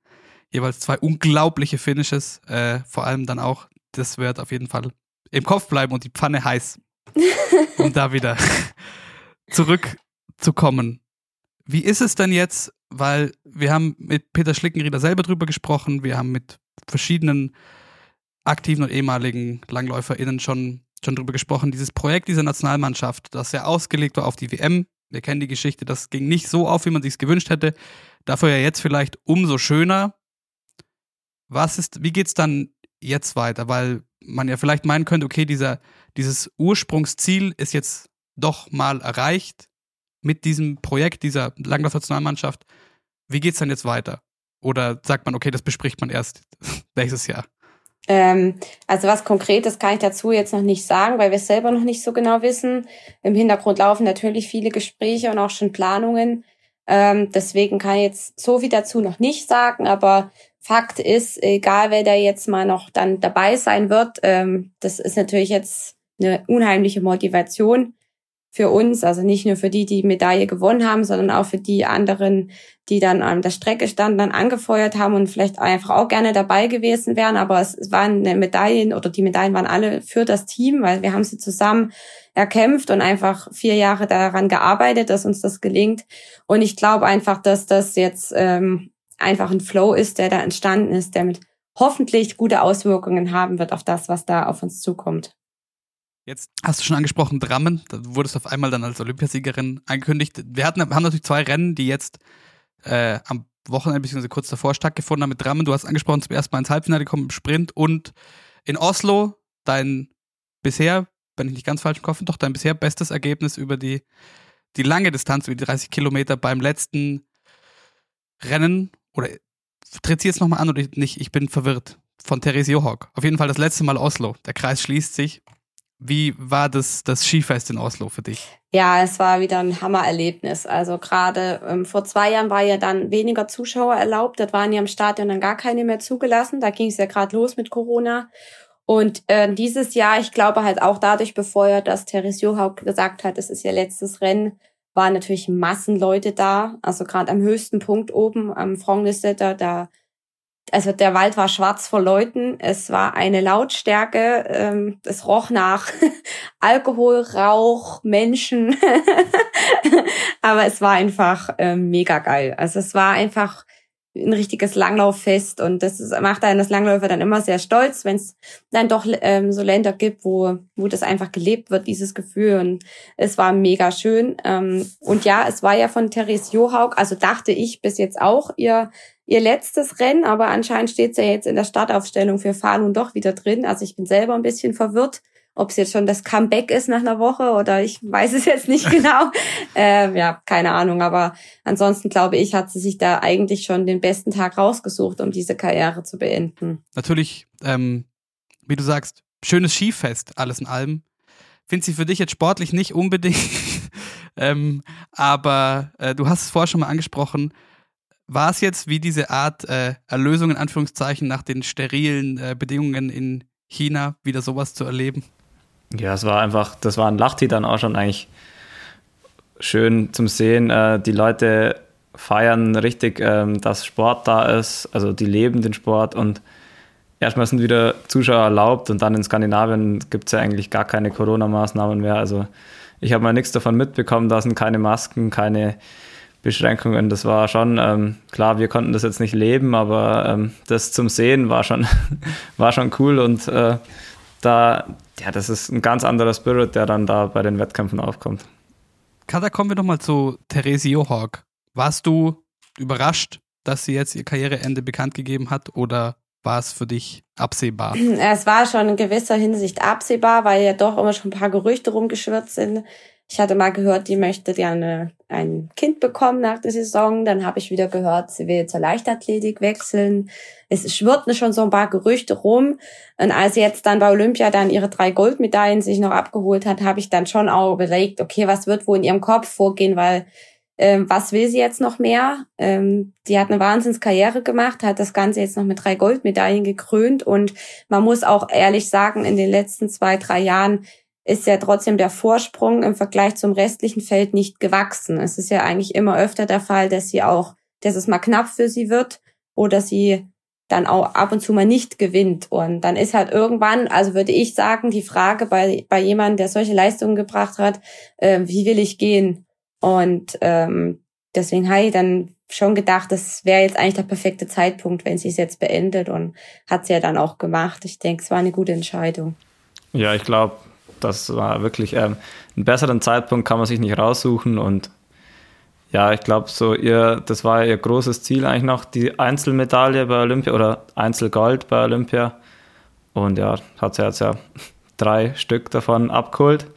jeweils zwei unglaubliche Finishes, äh, vor allem dann auch, das wird auf jeden Fall im Kopf bleiben und die Pfanne heiß, um da wieder zurückzukommen. Wie ist es denn jetzt, weil wir haben mit Peter Schlickenrieder selber drüber gesprochen, wir haben mit verschiedenen aktiven und ehemaligen LangläuferInnen schon, schon drüber gesprochen, dieses Projekt dieser Nationalmannschaft, das ja ausgelegt war auf die WM, wir kennen die Geschichte, das ging nicht so auf, wie man sich gewünscht hätte. Dafür ja jetzt vielleicht umso schöner. Was ist, wie geht's dann jetzt weiter? Weil man ja vielleicht meinen könnte, okay, dieser, dieses Ursprungsziel ist jetzt doch mal erreicht mit diesem Projekt dieser Langlauf-Nationalmannschaft. Wie geht's dann jetzt weiter? Oder sagt man, okay, das bespricht man erst nächstes Jahr? Ähm, also was Konkretes kann ich dazu jetzt noch nicht sagen, weil wir es selber noch nicht so genau wissen. Im Hintergrund laufen natürlich viele Gespräche und auch schon Planungen. Ähm, deswegen kann ich jetzt so viel dazu noch nicht sagen, aber Fakt ist, egal wer da jetzt mal noch dann dabei sein wird, ähm, das ist natürlich jetzt eine unheimliche Motivation für uns, also nicht nur für die, die Medaille gewonnen haben, sondern auch für die anderen, die dann an der Strecke standen, dann angefeuert haben und vielleicht einfach auch gerne dabei gewesen wären. Aber es waren Medaillen oder die Medaillen waren alle für das Team, weil wir haben sie zusammen erkämpft und einfach vier Jahre daran gearbeitet, dass uns das gelingt. Und ich glaube einfach, dass das jetzt ähm, einfach ein Flow ist, der da entstanden ist, der mit hoffentlich gute Auswirkungen haben wird auf das, was da auf uns zukommt. Jetzt hast du schon angesprochen, Drammen. Da wurdest du auf einmal dann als Olympiasiegerin angekündigt. Wir hatten, haben natürlich zwei Rennen, die jetzt äh, am Wochenende bzw. kurz davor stattgefunden haben mit Drammen. Du hast angesprochen, zum ersten Mal ins Halbfinale gekommen im Sprint und in Oslo dein bisher, wenn ich nicht ganz falsch im Kopf bin, doch dein bisher bestes Ergebnis über die, die lange Distanz, über die 30 Kilometer beim letzten Rennen. Oder tritt sie jetzt nochmal an oder nicht? Ich bin verwirrt. Von Therese Johok. Auf jeden Fall das letzte Mal Oslo. Der Kreis schließt sich. Wie war das, das Skifest in Oslo für dich? Ja, es war wieder ein Hammererlebnis. Also gerade ähm, vor zwei Jahren war ja dann weniger Zuschauer erlaubt. Das waren ja im Stadion dann gar keine mehr zugelassen. Da ging es ja gerade los mit Corona. Und äh, dieses Jahr, ich glaube halt auch dadurch befeuert, dass Therese Johaug gesagt hat, es ist ihr letztes Rennen, waren natürlich Massenleute da. Also gerade am höchsten Punkt oben am Frognesetter, da also der Wald war schwarz vor Leuten, es war eine Lautstärke, ähm, es roch nach Alkohol, Rauch, Menschen, aber es war einfach ähm, mega geil. Also es war einfach ein richtiges Langlauffest und das macht einen das Langläufer dann immer sehr stolz, wenn es dann doch ähm, so Länder gibt, wo wo das einfach gelebt wird, dieses Gefühl und es war mega schön ähm, und ja, es war ja von Therese Johaug, also dachte ich bis jetzt auch ihr ihr letztes Rennen, aber anscheinend steht sie ja jetzt in der Startaufstellung für Falun doch wieder drin. Also ich bin selber ein bisschen verwirrt, ob es jetzt schon das Comeback ist nach einer Woche oder ich weiß es jetzt nicht genau. ähm, ja, keine Ahnung. Aber ansonsten glaube ich, hat sie sich da eigentlich schon den besten Tag rausgesucht, um diese Karriere zu beenden. Natürlich, ähm, wie du sagst, schönes Skifest, alles in allem. Finde sie für dich jetzt sportlich nicht unbedingt. ähm, aber äh, du hast es vorher schon mal angesprochen, war es jetzt wie diese Art äh, Erlösung in Anführungszeichen nach den sterilen äh, Bedingungen in China, wieder sowas zu erleben? Ja, es war einfach, das war ein Lachti dann auch schon eigentlich schön zum Sehen. Äh, die Leute feiern richtig, ähm, dass Sport da ist, also die leben den Sport und erstmal sind wieder Zuschauer erlaubt und dann in Skandinavien gibt es ja eigentlich gar keine Corona-Maßnahmen mehr. Also ich habe mal nichts davon mitbekommen, da sind keine Masken, keine Beschränkungen. Das war schon, ähm, klar, wir konnten das jetzt nicht leben, aber ähm, das zum Sehen war schon, war schon cool und äh, da, ja, das ist ein ganz anderer Spirit, der dann da bei den Wettkämpfen aufkommt. Kada, kommen wir nochmal zu Therese Johorg. Warst du überrascht, dass sie jetzt ihr Karriereende bekannt gegeben hat oder war es für dich absehbar? Es war schon in gewisser Hinsicht absehbar, weil ja doch immer schon ein paar Gerüchte rumgeschwirrt sind. Ich hatte mal gehört, die möchte gerne ein Kind bekommen nach der Saison. Dann habe ich wieder gehört, sie will zur Leichtathletik wechseln. Es schwirrten schon so ein paar Gerüchte rum. Und als sie jetzt dann bei Olympia dann ihre drei Goldmedaillen sich noch abgeholt hat, habe ich dann schon auch überlegt, okay, was wird wohl in ihrem Kopf vorgehen, weil ähm, was will sie jetzt noch mehr? Ähm, die hat eine Wahnsinnskarriere gemacht, hat das Ganze jetzt noch mit drei Goldmedaillen gekrönt und man muss auch ehrlich sagen, in den letzten zwei, drei Jahren ist ja trotzdem der Vorsprung im Vergleich zum restlichen Feld nicht gewachsen. Es ist ja eigentlich immer öfter der Fall, dass sie auch, dass es mal knapp für sie wird oder sie dann auch ab und zu mal nicht gewinnt. Und dann ist halt irgendwann, also würde ich sagen, die Frage bei, bei jemandem, der solche Leistungen gebracht hat, äh, wie will ich gehen? Und ähm, deswegen habe ich dann schon gedacht, das wäre jetzt eigentlich der perfekte Zeitpunkt, wenn sie es jetzt beendet und hat sie ja dann auch gemacht. Ich denke, es war eine gute Entscheidung. Ja, ich glaube, das war wirklich ähm, einen besseren Zeitpunkt kann man sich nicht raussuchen und ja, ich glaube, so ihr, das war ihr großes Ziel eigentlich noch, die Einzelmedaille bei Olympia oder Einzelgold bei Olympia. Und ja, hat sie jetzt ja drei Stück davon abgeholt.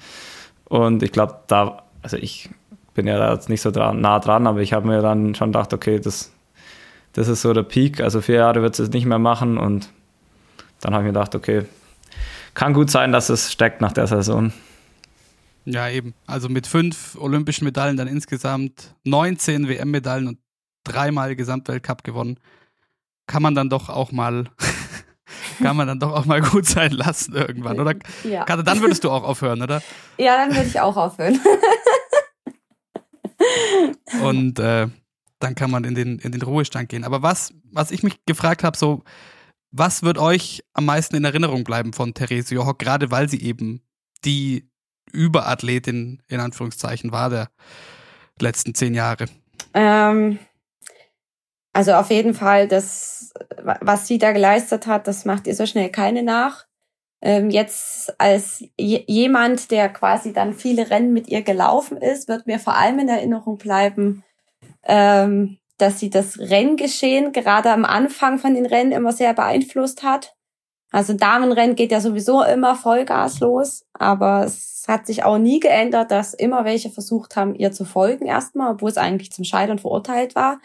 Und ich glaube, da, also ich bin ja da jetzt nicht so dran, nah dran, aber ich habe mir dann schon gedacht, okay, das, das ist so der Peak. Also vier Jahre wird es nicht mehr machen und dann habe ich mir gedacht, okay, kann gut sein, dass es steckt nach der Saison. Ja, eben. Also mit fünf olympischen Medaillen dann insgesamt 19 WM-Medaillen und dreimal Gesamtweltcup gewonnen. Kann man dann doch auch mal, kann man dann doch auch mal gut sein lassen irgendwann, oder? Ja. Gerade dann würdest du auch aufhören, oder? Ja, dann würde ich auch aufhören. Und äh, dann kann man in den, in den Ruhestand gehen. Aber was, was ich mich gefragt habe, so, was wird euch am meisten in Erinnerung bleiben von Therese Johock, gerade weil sie eben die Überathletin in Anführungszeichen war der letzten zehn Jahre? Ähm, also auf jeden Fall, das, was sie da geleistet hat, das macht ihr so schnell keine nach. Ähm, jetzt als jemand, der quasi dann viele Rennen mit ihr gelaufen ist, wird mir vor allem in Erinnerung bleiben, ähm, dass sie das Renngeschehen gerade am Anfang von den Rennen immer sehr beeinflusst hat. Also Damenrennen geht ja sowieso immer Vollgas los, aber es hat sich auch nie geändert, dass immer welche versucht haben, ihr zu folgen erstmal, obwohl es eigentlich zum Scheitern verurteilt war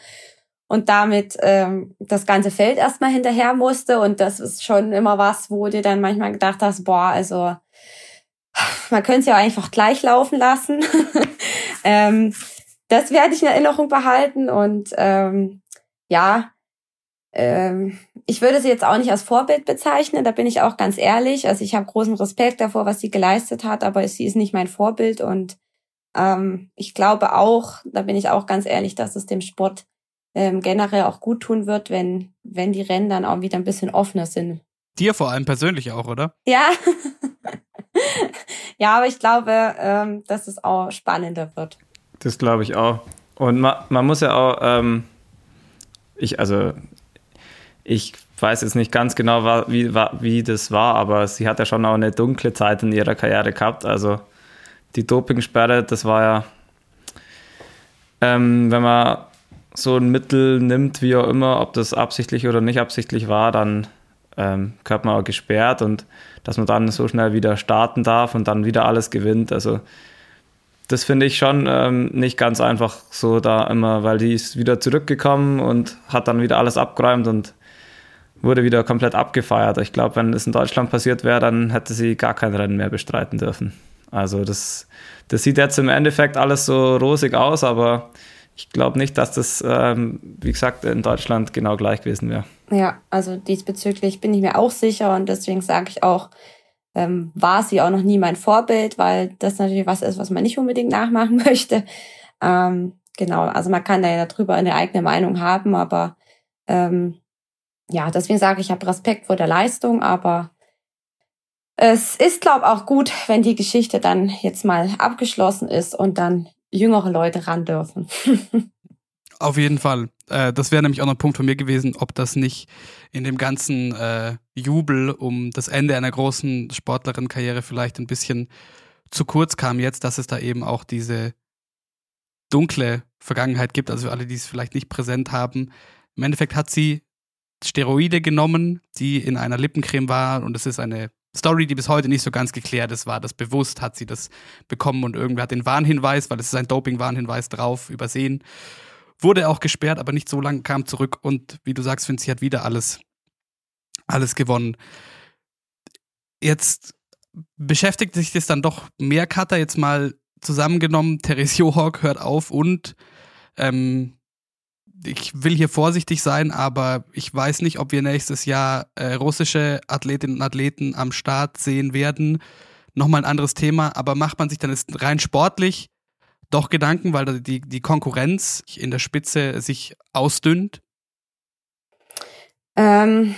und damit ähm, das ganze Feld erstmal hinterher musste. Und das ist schon immer was, wo du dann manchmal gedacht hast, boah, also man könnte es ja einfach gleich laufen lassen. ähm, das werde ich in Erinnerung behalten. Und ähm, ja, ähm, ich würde sie jetzt auch nicht als Vorbild bezeichnen, da bin ich auch ganz ehrlich. Also ich habe großen Respekt davor, was sie geleistet hat, aber sie ist nicht mein Vorbild. Und ähm, ich glaube auch, da bin ich auch ganz ehrlich, dass es dem Sport ähm, generell auch gut tun wird, wenn, wenn die Rennen dann auch wieder ein bisschen offener sind. Dir vor allem persönlich auch, oder? Ja. ja, aber ich glaube, ähm, dass es auch spannender wird. Das glaube ich auch. Und man, man muss ja auch, ähm, ich, also, ich weiß jetzt nicht ganz genau, wie, wie das war, aber sie hat ja schon auch eine dunkle Zeit in ihrer Karriere gehabt. Also, die Dopingsperre, das war ja, ähm, wenn man so ein Mittel nimmt, wie auch immer, ob das absichtlich oder nicht absichtlich war, dann ähm, gehört man auch gesperrt und dass man dann so schnell wieder starten darf und dann wieder alles gewinnt. Also das finde ich schon ähm, nicht ganz einfach so da immer, weil die ist wieder zurückgekommen und hat dann wieder alles abgeräumt und wurde wieder komplett abgefeiert. Ich glaube, wenn es in Deutschland passiert wäre, dann hätte sie gar kein Rennen mehr bestreiten dürfen. Also das, das sieht jetzt im Endeffekt alles so rosig aus, aber ich glaube nicht, dass das, ähm, wie gesagt, in Deutschland genau gleich gewesen wäre. Ja, also diesbezüglich bin ich mir auch sicher und deswegen sage ich auch, ähm, war sie auch noch nie mein Vorbild, weil das natürlich was ist, was man nicht unbedingt nachmachen möchte. Ähm, genau, also man kann da ja darüber eine eigene Meinung haben, aber ähm, ja, deswegen sage ich, ich habe Respekt vor der Leistung, aber es ist, glaube ich, auch gut, wenn die Geschichte dann jetzt mal abgeschlossen ist und dann jüngere Leute ran dürfen. Auf jeden Fall. Äh, das wäre nämlich auch noch ein Punkt von mir gewesen, ob das nicht in dem ganzen äh, Jubel um das Ende einer großen Sportlerin-Karriere vielleicht ein bisschen zu kurz kam jetzt, dass es da eben auch diese dunkle Vergangenheit gibt. Also für alle, die es vielleicht nicht präsent haben. Im Endeffekt hat sie Steroide genommen, die in einer Lippencreme war und es ist eine Story, die bis heute nicht so ganz geklärt ist, war das bewusst, hat sie das bekommen und irgendwer hat den Warnhinweis, weil es ist ein Doping-Warnhinweis drauf, übersehen. Wurde auch gesperrt, aber nicht so lange, kam zurück und wie du sagst, sie hat wieder alles, alles gewonnen. Jetzt beschäftigt sich das dann doch mehr Cutter jetzt mal zusammengenommen. Therese Johawk hört auf und Ähm, ich will hier vorsichtig sein, aber ich weiß nicht, ob wir nächstes Jahr äh, russische Athletinnen und Athleten am Start sehen werden. Nochmal ein anderes Thema, aber macht man sich dann rein sportlich doch Gedanken, weil die, die Konkurrenz in der Spitze sich ausdünnt? Ähm,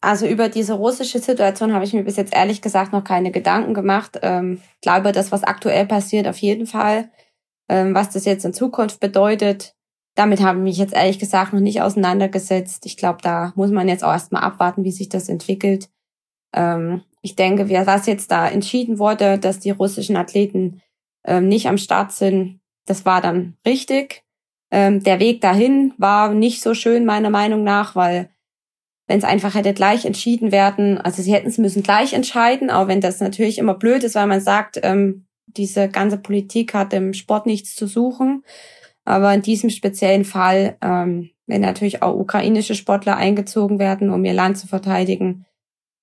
also über diese russische Situation habe ich mir bis jetzt ehrlich gesagt noch keine Gedanken gemacht. Ähm, glaube, das, was aktuell passiert, auf jeden Fall. Ähm, was das jetzt in Zukunft bedeutet, damit habe ich mich jetzt ehrlich gesagt noch nicht auseinandergesetzt. Ich glaube, da muss man jetzt auch erstmal abwarten, wie sich das entwickelt. Ähm, ich denke, was jetzt da entschieden wurde, dass die russischen Athleten ähm, nicht am Start sind, das war dann richtig. Ähm, der Weg dahin war nicht so schön, meiner Meinung nach, weil wenn es einfach hätte gleich entschieden werden, also sie hätten es müssen gleich entscheiden, auch wenn das natürlich immer blöd ist, weil man sagt, ähm, diese ganze Politik hat im Sport nichts zu suchen. Aber in diesem speziellen Fall, ähm, wenn natürlich auch ukrainische Sportler eingezogen werden, um ihr Land zu verteidigen,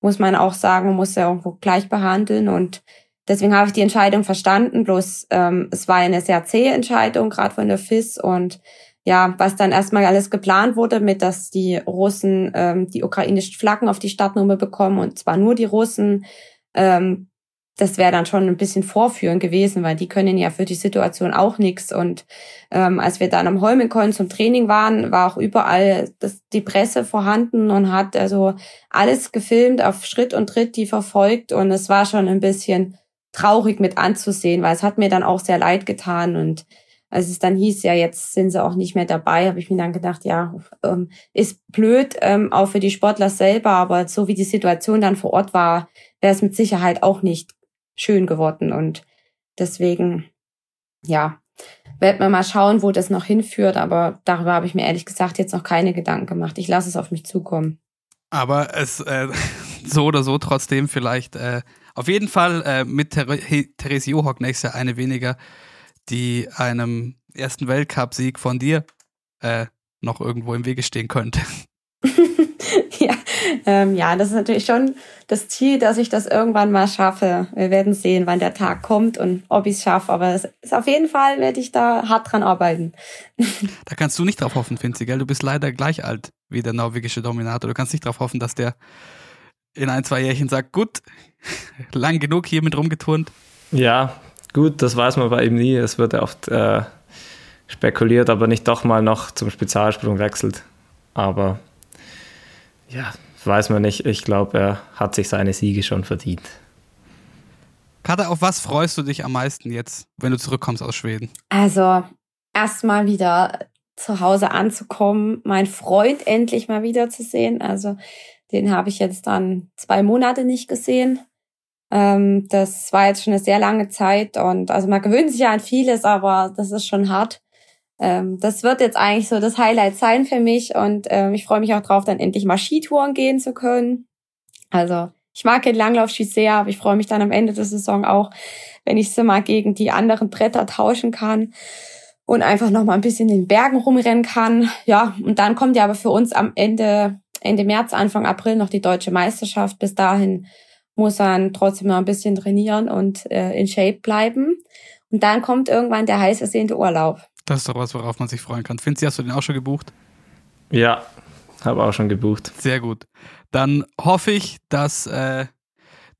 muss man auch sagen, man muss ja irgendwo gleich behandeln. Und deswegen habe ich die Entscheidung verstanden. Bloß ähm, es war eine sehr zähe Entscheidung, gerade von der FIS. Und ja, was dann erstmal alles geplant wurde, mit dass die Russen ähm, die ukrainischen Flaggen auf die Startnummer bekommen und zwar nur die Russen, ähm, das wäre dann schon ein bisschen vorführend gewesen, weil die können ja für die Situation auch nichts. Und ähm, als wir dann am Holmenkollen zum Training waren, war auch überall das, die Presse vorhanden und hat also alles gefilmt, auf Schritt und Tritt die verfolgt. Und es war schon ein bisschen traurig mit anzusehen, weil es hat mir dann auch sehr leid getan. Und als es dann hieß, ja, jetzt sind sie auch nicht mehr dabei, habe ich mir dann gedacht, ja, ähm, ist blöd, ähm, auch für die Sportler selber, aber so wie die Situation dann vor Ort war, wäre es mit Sicherheit auch nicht schön geworden. Und deswegen, ja, werden wir mal schauen, wo das noch hinführt. Aber darüber habe ich mir ehrlich gesagt jetzt noch keine Gedanken gemacht. Ich lasse es auf mich zukommen. Aber es äh, so oder so trotzdem vielleicht äh, auf jeden Fall äh, mit Ther Therese Johok nächstes Jahr eine weniger, die einem ersten Weltcup-Sieg von dir äh, noch irgendwo im Wege stehen könnte. ja, ähm, ja, das ist natürlich schon das Ziel, dass ich das irgendwann mal schaffe. Wir werden sehen, wann der Tag kommt und ob ich es schaffe. Aber es ist auf jeden Fall, werde ich da hart dran arbeiten. Da kannst du nicht drauf hoffen, Finzi, gell? Du bist leider gleich alt wie der norwegische Dominator. Du kannst nicht drauf hoffen, dass der in ein, zwei Jährchen sagt, gut, lang genug hier mit rumgeturnt. Ja, gut, das weiß man bei ihm nie. Es wird ja oft äh, spekuliert, aber nicht doch mal noch zum Spezialsprung wechselt. Aber ja, weiß man nicht. Ich glaube, er hat sich seine Siege schon verdient. Katha, auf was freust du dich am meisten jetzt, wenn du zurückkommst aus Schweden? Also, erstmal wieder zu Hause anzukommen, meinen Freund endlich mal wiederzusehen. Also, den habe ich jetzt dann zwei Monate nicht gesehen. Ähm, das war jetzt schon eine sehr lange Zeit und also man gewöhnt sich ja an vieles, aber das ist schon hart ähm, das wird jetzt eigentlich so das Highlight sein für mich und ähm, ich freue mich auch drauf, dann endlich mal Skitouren gehen zu können. Also ich mag den Langlaufski sehr, aber ich freue mich dann am Ende der Saison auch, wenn ich sie mal gegen die anderen Bretter tauschen kann und einfach noch mal ein bisschen in den Bergen rumrennen kann. Ja, und dann kommt ja aber für uns am Ende Ende März, Anfang April noch die deutsche Meisterschaft. Bis dahin muss man trotzdem noch ein bisschen trainieren und äh, in Shape bleiben. Und dann kommt irgendwann der heiß ersehnte Urlaub. Das ist doch was, worauf man sich freuen kann. Finzi, hast du den auch schon gebucht? Ja, habe auch schon gebucht. Sehr gut. Dann hoffe ich, dass äh,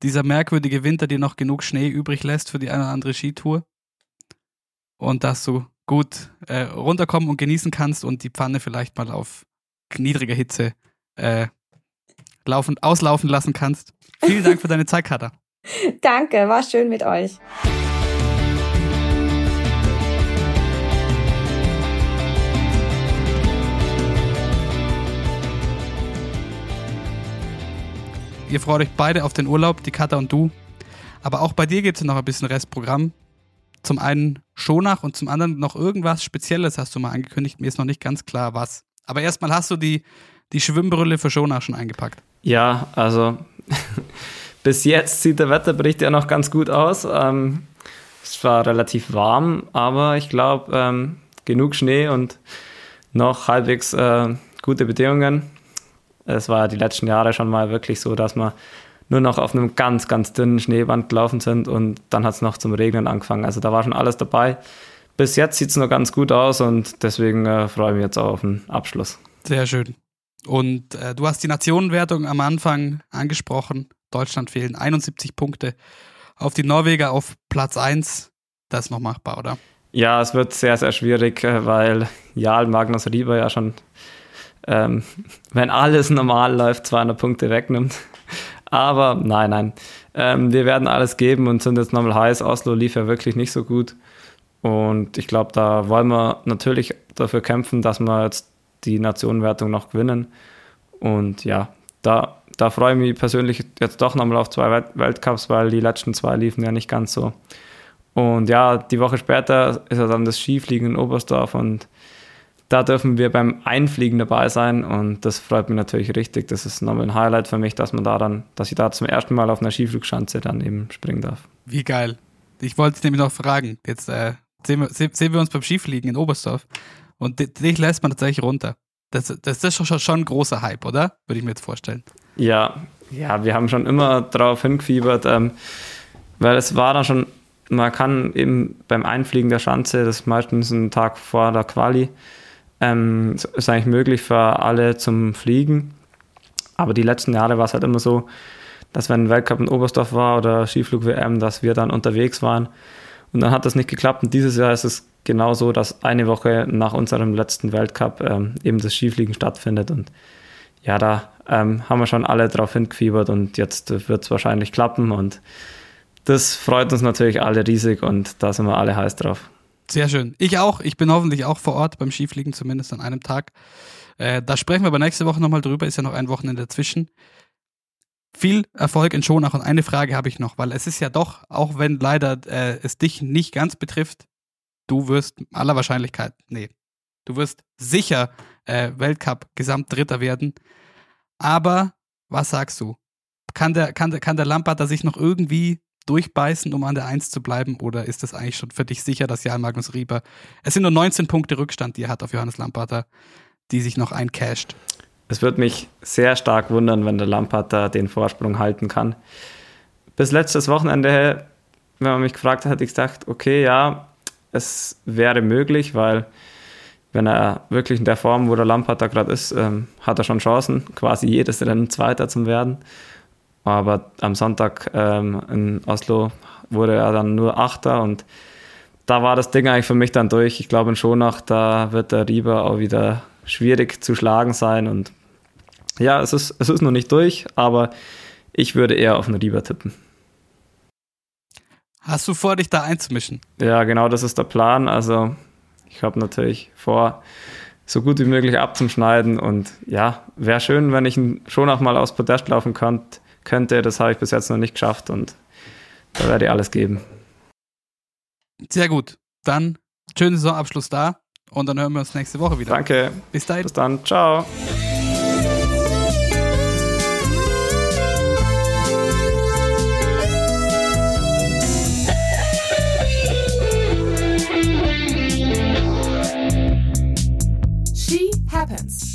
dieser merkwürdige Winter dir noch genug Schnee übrig lässt für die eine oder andere Skitour. Und dass du gut äh, runterkommen und genießen kannst und die Pfanne vielleicht mal auf niedriger Hitze äh, laufen, auslaufen lassen kannst. Vielen Dank für deine Zeit, Katha. Danke, war schön mit euch. Ihr freut euch beide auf den Urlaub, die Katha und du. Aber auch bei dir gibt es noch ein bisschen Restprogramm. Zum einen Schonach und zum anderen noch irgendwas Spezielles hast du mal angekündigt. Mir ist noch nicht ganz klar, was. Aber erstmal hast du die, die Schwimmbrille für Schonach schon eingepackt. Ja, also bis jetzt sieht der Wetterbericht ja noch ganz gut aus. Ähm, es war relativ warm, aber ich glaube, ähm, genug Schnee und noch halbwegs äh, gute Bedingungen. Es war die letzten Jahre schon mal wirklich so, dass wir nur noch auf einem ganz, ganz dünnen Schneeband gelaufen sind und dann hat es noch zum Regnen angefangen. Also da war schon alles dabei. bis jetzt sieht es noch ganz gut aus und deswegen äh, freue ich mich jetzt auch auf den Abschluss. Sehr schön. Und äh, du hast die Nationenwertung am Anfang angesprochen. Deutschland fehlen 71 Punkte. Auf die Norweger auf Platz 1. Das ist noch machbar, oder? Ja, es wird sehr, sehr schwierig, äh, weil Jarl Magnus Rieber ja schon, ähm, wenn alles normal läuft, 200 Punkte wegnimmt. Aber nein, nein. Ähm, wir werden alles geben und sind jetzt nochmal heiß. Oslo lief ja wirklich nicht so gut. Und ich glaube, da wollen wir natürlich dafür kämpfen, dass wir jetzt die Nationenwertung noch gewinnen. Und ja, da, da freue ich mich persönlich jetzt doch nochmal auf zwei Weltcups, weil die letzten zwei liefen ja nicht ganz so. Und ja, die Woche später ist ja dann das Skifliegen in Oberstdorf und da dürfen wir beim Einfliegen dabei sein und das freut mich natürlich richtig. Das ist nochmal ein Highlight für mich, dass man da dann, dass ich da zum ersten Mal auf einer Skiflugschanze dann eben springen darf. Wie geil. Ich wollte dich nämlich noch fragen. Jetzt äh, sehen, wir, sehen wir uns beim Skifliegen in Oberstdorf und dich lässt man tatsächlich runter. Das, das ist schon, schon ein großer Hype, oder? Würde ich mir jetzt vorstellen. Ja, ja, wir haben schon immer darauf hingefiebert, ähm, weil es war dann schon, man kann eben beim Einfliegen der Schanze, das ist meistens ein Tag vor der Quali, ähm, ist eigentlich möglich für alle zum Fliegen. Aber die letzten Jahre war es halt immer so, dass wenn Weltcup in Oberstdorf war oder Skiflug-WM, dass wir dann unterwegs waren. Und dann hat das nicht geklappt. Und dieses Jahr ist es genau so, dass eine Woche nach unserem letzten Weltcup ähm, eben das Skifliegen stattfindet. Und ja, da ähm, haben wir schon alle drauf hingefiebert und jetzt wird es wahrscheinlich klappen. Und das freut uns natürlich alle riesig und da sind wir alle heiß drauf. Sehr schön. Ich auch. Ich bin hoffentlich auch vor Ort beim Skifliegen, zumindest an einem Tag. Äh, da sprechen wir aber nächste Woche nochmal drüber. Ist ja noch ein Wochenende dazwischen. Viel Erfolg in Schonach und eine Frage habe ich noch, weil es ist ja doch, auch wenn leider äh, es dich nicht ganz betrifft, du wirst aller Wahrscheinlichkeit, nee, du wirst sicher äh, Weltcup Gesamtdritter werden. Aber was sagst du? Kann der, kann der, kann der Lampard da sich noch irgendwie durchbeißen, um an der Eins zu bleiben? Oder ist das eigentlich schon für dich sicher, dass Jan Magnus Rieber, es sind nur 19 Punkte Rückstand, die er hat auf Johannes Lamparter, die sich noch eincasht? Es würde mich sehr stark wundern, wenn der Lamparter den Vorsprung halten kann. Bis letztes Wochenende, wenn man mich gefragt hat, hätte ich gesagt, okay, ja, es wäre möglich, weil wenn er wirklich in der Form, wo der Lampard da gerade ist, ähm, hat er schon Chancen, quasi jedes Rennen Zweiter zu werden. Aber am Sonntag ähm, in Oslo wurde er dann nur Achter und da war das Ding eigentlich für mich dann durch. Ich glaube in Schonach, da wird der Rieber auch wieder schwierig zu schlagen sein und ja, es ist, es ist noch nicht durch, aber ich würde eher auf einen Rieber tippen. Hast du vor, dich da einzumischen? Ja, genau, das ist der Plan. Also ich habe natürlich vor, so gut wie möglich abzuschneiden. Und ja, wäre schön, wenn ich schon auch mal aus Podest laufen könnt, könnte. Das habe ich bis jetzt noch nicht geschafft und da werde ich alles geben. Sehr gut. Dann schönen Saisonabschluss da und dann hören wir uns nächste Woche wieder. Danke. Bis dahin. Bis dann. Ciao. Happens.